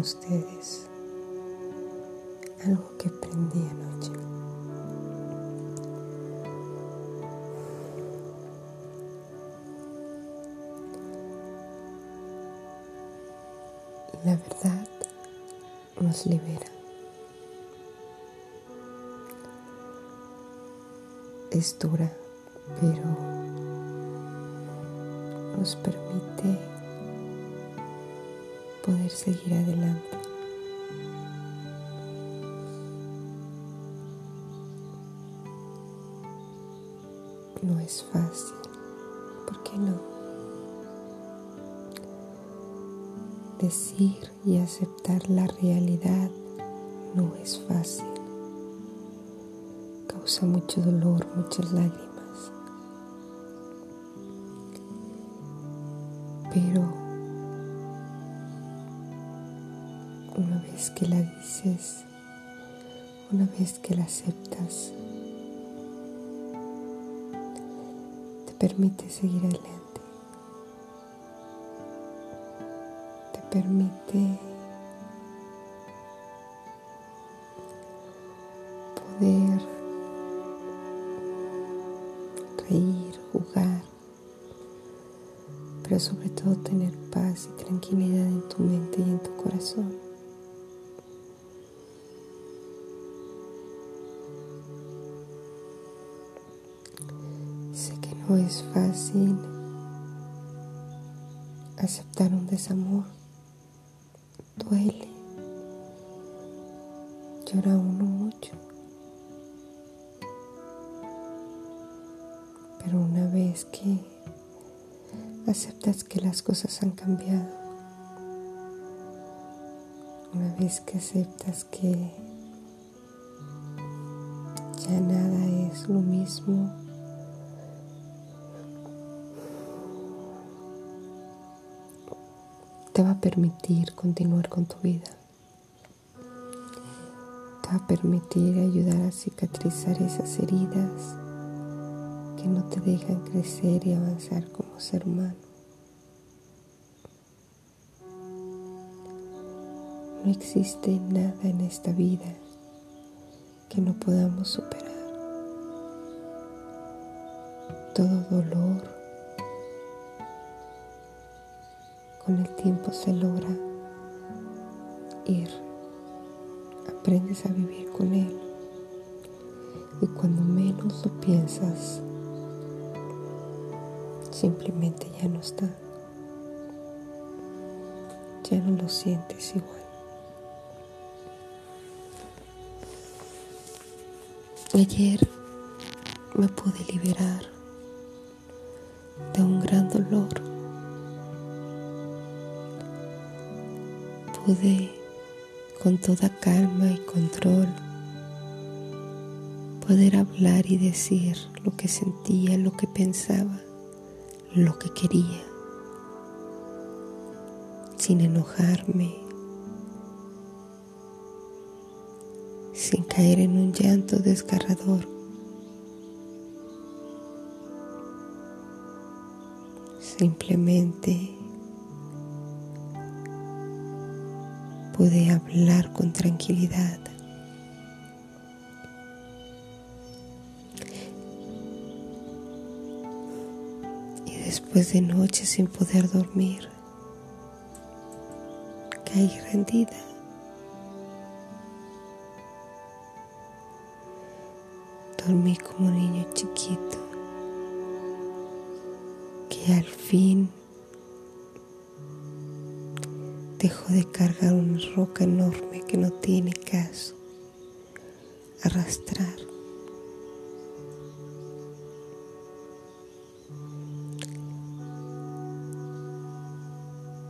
ustedes algo que aprendí anoche. La verdad nos libera. Es dura, pero nos permite poder seguir adelante. No es fácil, ¿por qué no? Decir y aceptar la realidad no es fácil. Causa mucho dolor, muchas lágrimas. Pero que la dices, una vez que la aceptas, te permite seguir adelante. permite poder reír, jugar, pero sobre todo tener paz y tranquilidad en tu mente y en tu corazón. No es fácil aceptar un desamor duele, llora uno mucho. Pero una vez que aceptas que las cosas han cambiado, una vez que aceptas que ya nada es lo mismo, te va a permitir continuar con tu vida. Te va a permitir ayudar a cicatrizar esas heridas que no te dejan crecer y avanzar como ser humano. No existe nada en esta vida que no podamos superar. Todo dolor, con el tiempo se logra ir. Aprendes a vivir con él. Y cuando menos lo piensas, simplemente ya no está. Ya no lo sientes igual. Ayer me pude liberar de un gran dolor pude con toda calma y control poder hablar y decir lo que sentía, lo que pensaba, lo que quería, sin enojarme, sin caer en un llanto desgarrador. Simplemente pude hablar con tranquilidad. Y después de noches sin poder dormir, caí rendida. Dormí como un niño chiquito que al fin Dejo de cargar una roca enorme que no tiene caso arrastrar.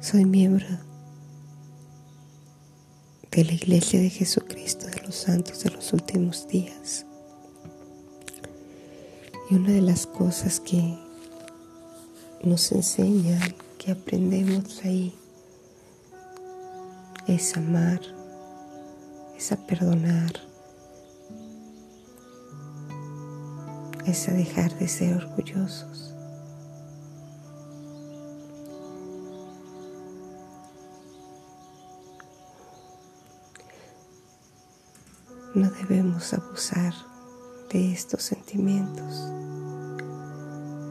Soy miembro de la Iglesia de Jesucristo de los Santos de los últimos días. Y una de las cosas que nos enseñan, que aprendemos ahí, es amar, es a perdonar, es a dejar de ser orgullosos. No debemos abusar de estos sentimientos,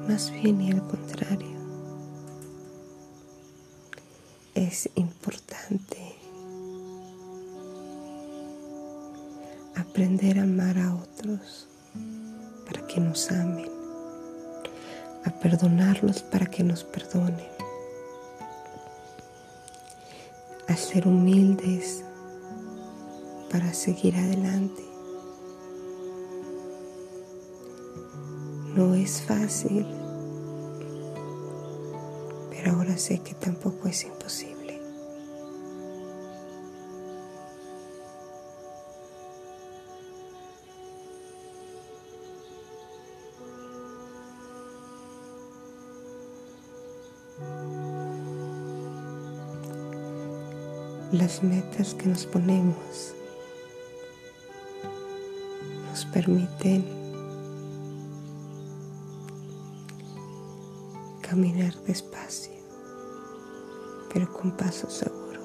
más bien y al contrario. Es importante aprender a amar a otros para que nos amen, a perdonarlos para que nos perdonen, a ser humildes para seguir adelante. No es fácil, pero ahora sé que tampoco es imposible. Las metas que nos ponemos nos permiten caminar despacio, pero con paso seguro.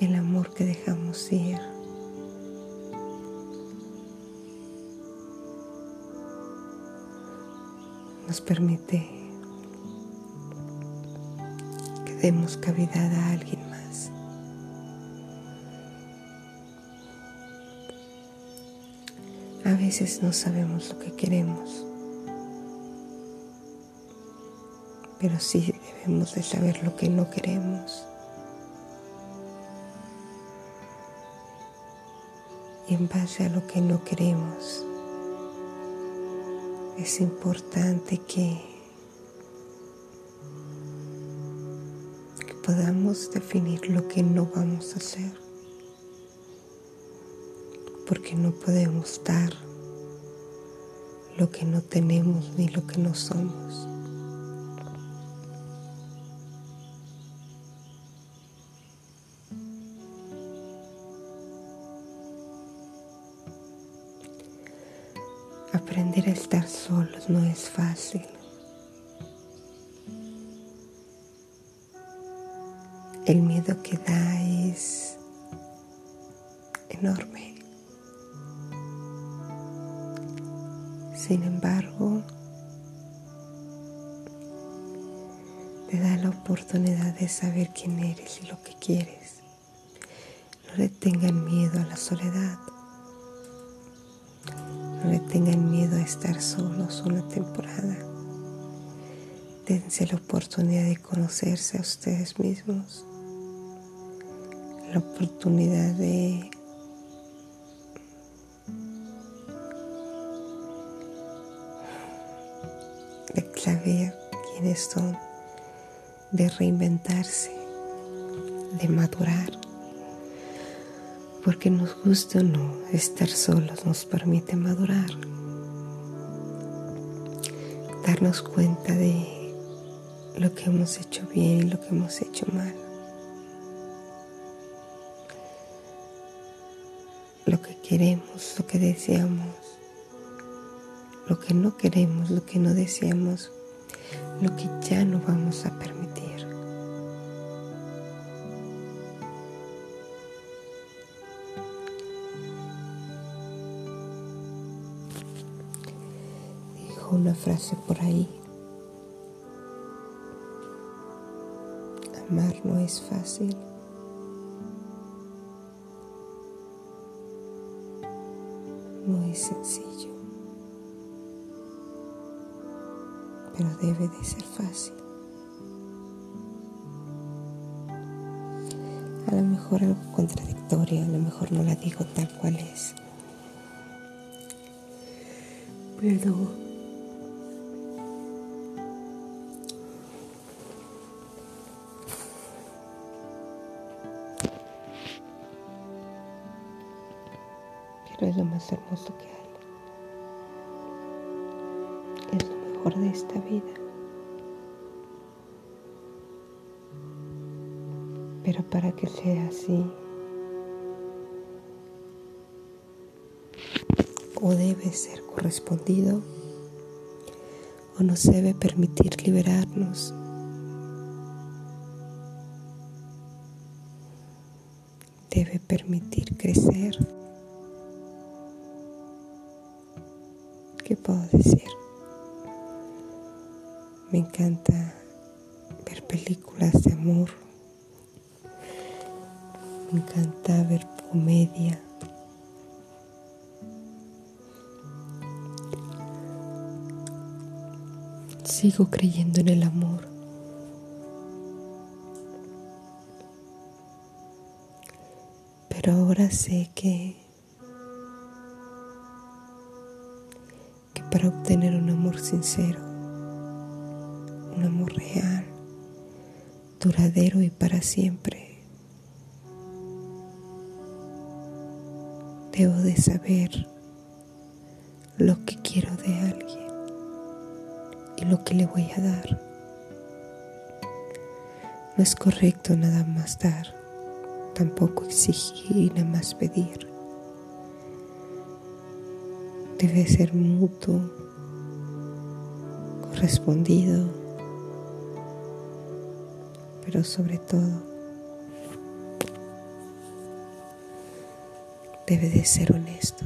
El amor que dejamos ir. nos permite demos cavidad a alguien más. A veces no sabemos lo que queremos, pero sí debemos de saber lo que no queremos. Y en base a lo que no queremos, es importante que podamos definir lo que no vamos a hacer, porque no podemos dar lo que no tenemos ni lo que no somos. Aprender a estar solos no es fácil. Que da es enorme. Sin embargo, te da la oportunidad de saber quién eres y lo que quieres. No le tengan miedo a la soledad. No le tengan miedo a estar solos una temporada. Dense la oportunidad de conocerse a ustedes mismos la oportunidad de de saber quiénes son, de reinventarse, de madurar. Porque nos gusta o no, estar solos nos permite madurar, darnos cuenta de lo que hemos hecho bien y lo que hemos hecho mal. Queremos, lo que deseamos, lo que no queremos, lo que no deseamos, lo que ya no vamos a permitir. Dijo una frase por ahí. Amar no es fácil. Mejor algo contradictorio, a lo mejor no la digo tal cual es. Pero pero es lo más hermoso que hay. Es lo mejor de esta vida. Pero para que sea así, o debe ser correspondido, o nos debe permitir liberarnos permitir crecer. ¿Qué puedo decir? Me encanta Sigo creyendo en el amor. Pero ahora sé que, que para obtener un amor sincero, un amor real, duradero y para siempre, debo de saber lo que quiero de alguien y lo que le voy a dar. No es correcto nada más dar, tampoco exigir y nada más pedir. Debe ser mutuo, correspondido, pero sobre todo debe de ser honesto.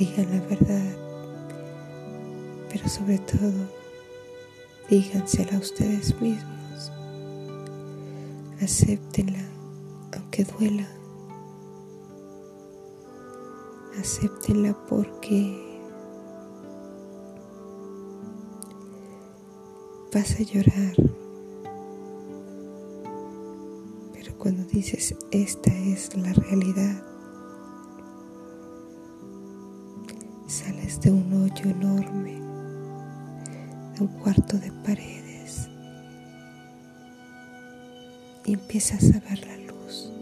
Digan la verdad, pero sobre todo dígansela a ustedes mismos. Acéptenla aunque duela. Acéptenla porque vas a llorar. Pero cuando dices esta es la realidad, hoyo enorme, de un cuarto de paredes. Empiezas a ver la luz,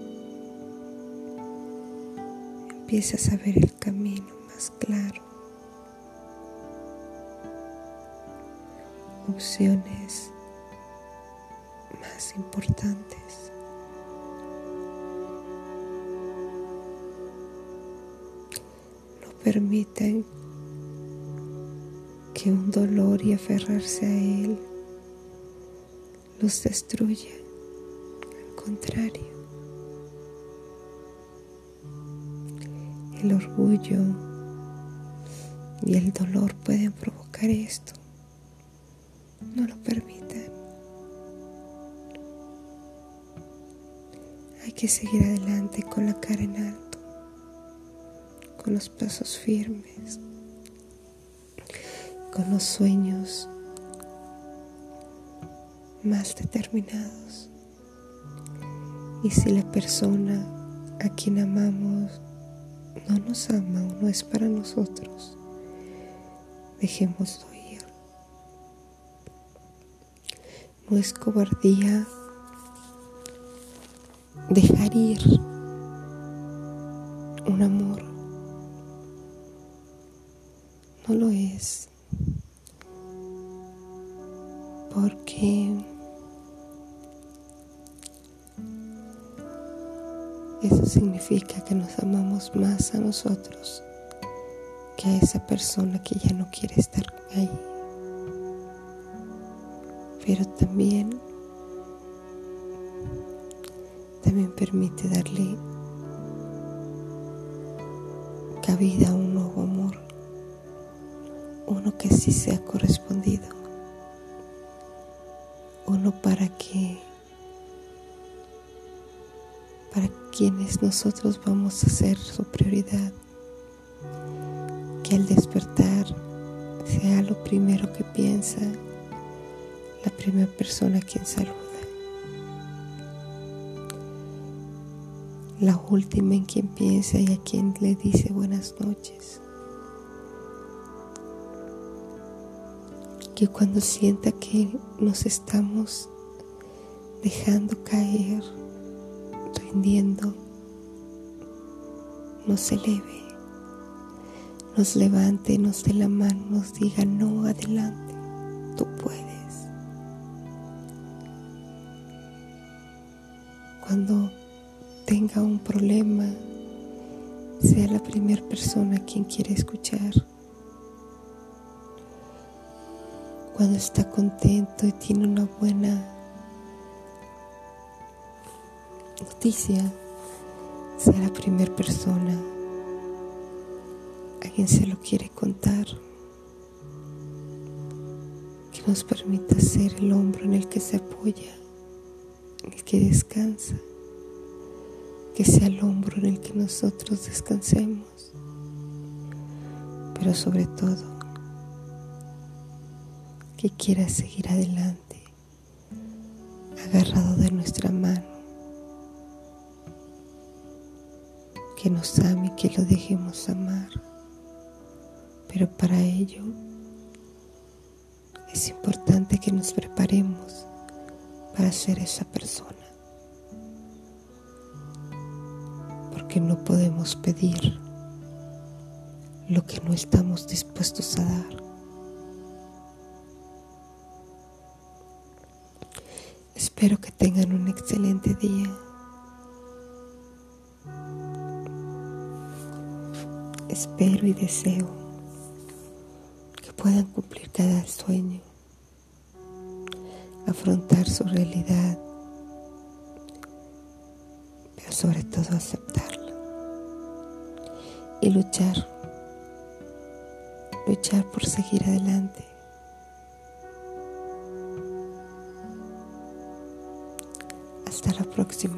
empiezas a ver el camino más claro, opciones más importantes. permitan un dolor y aferrarse a él los destruya. Al contrario, el orgullo y el dolor pueden provocar esto. No lo permitan. Hay que seguir adelante con la cara en alto con los pasos firmes, los sueños más determinados. Y si la persona a quien amamos no nos ama o no es para nosotros, dejémoslo ir. No es cobardía dejar ir Porque eso significa que nos amamos más a nosotros que a esa persona que ya no quiere estar ahí. Pero también también permite darle cabida a un nuevo amor uno que sí sea correspondido, uno para que, para quienes nosotros vamos a ser su prioridad, que al despertar sea lo primero que piensa la primera persona a quien saluda, la última en quien piensa y a quien le dice buenas noches. Que cuando sienta que nos estamos dejando caer, rindiendo, nos eleve, nos levante, nos dé la mano, nos diga, no, adelante, tú puedes. Cuando tenga un problema, sea la primera persona quien quiere escuchar cuando está contento y tiene una buena noticia, sea la primera persona a quien se lo quiere contar, que nos permita ser el hombro en el que se apoya, en el que descansa, que sea el hombro en el que nosotros descansemos, pero sobre todo que quiera seguir adelante, agarrado de nuestra mano, que nos ame, que lo dejemos amar. Pero para ello es importante que nos preparemos para ser esa persona. Porque no podemos pedir lo que no estamos dispuestos a dar. Espero que tengan un excelente día. Espero y deseo que puedan cumplir cada sueño, afrontar su realidad, pero sobre todo aceptarla y luchar, luchar por seguir adelante. Próxima.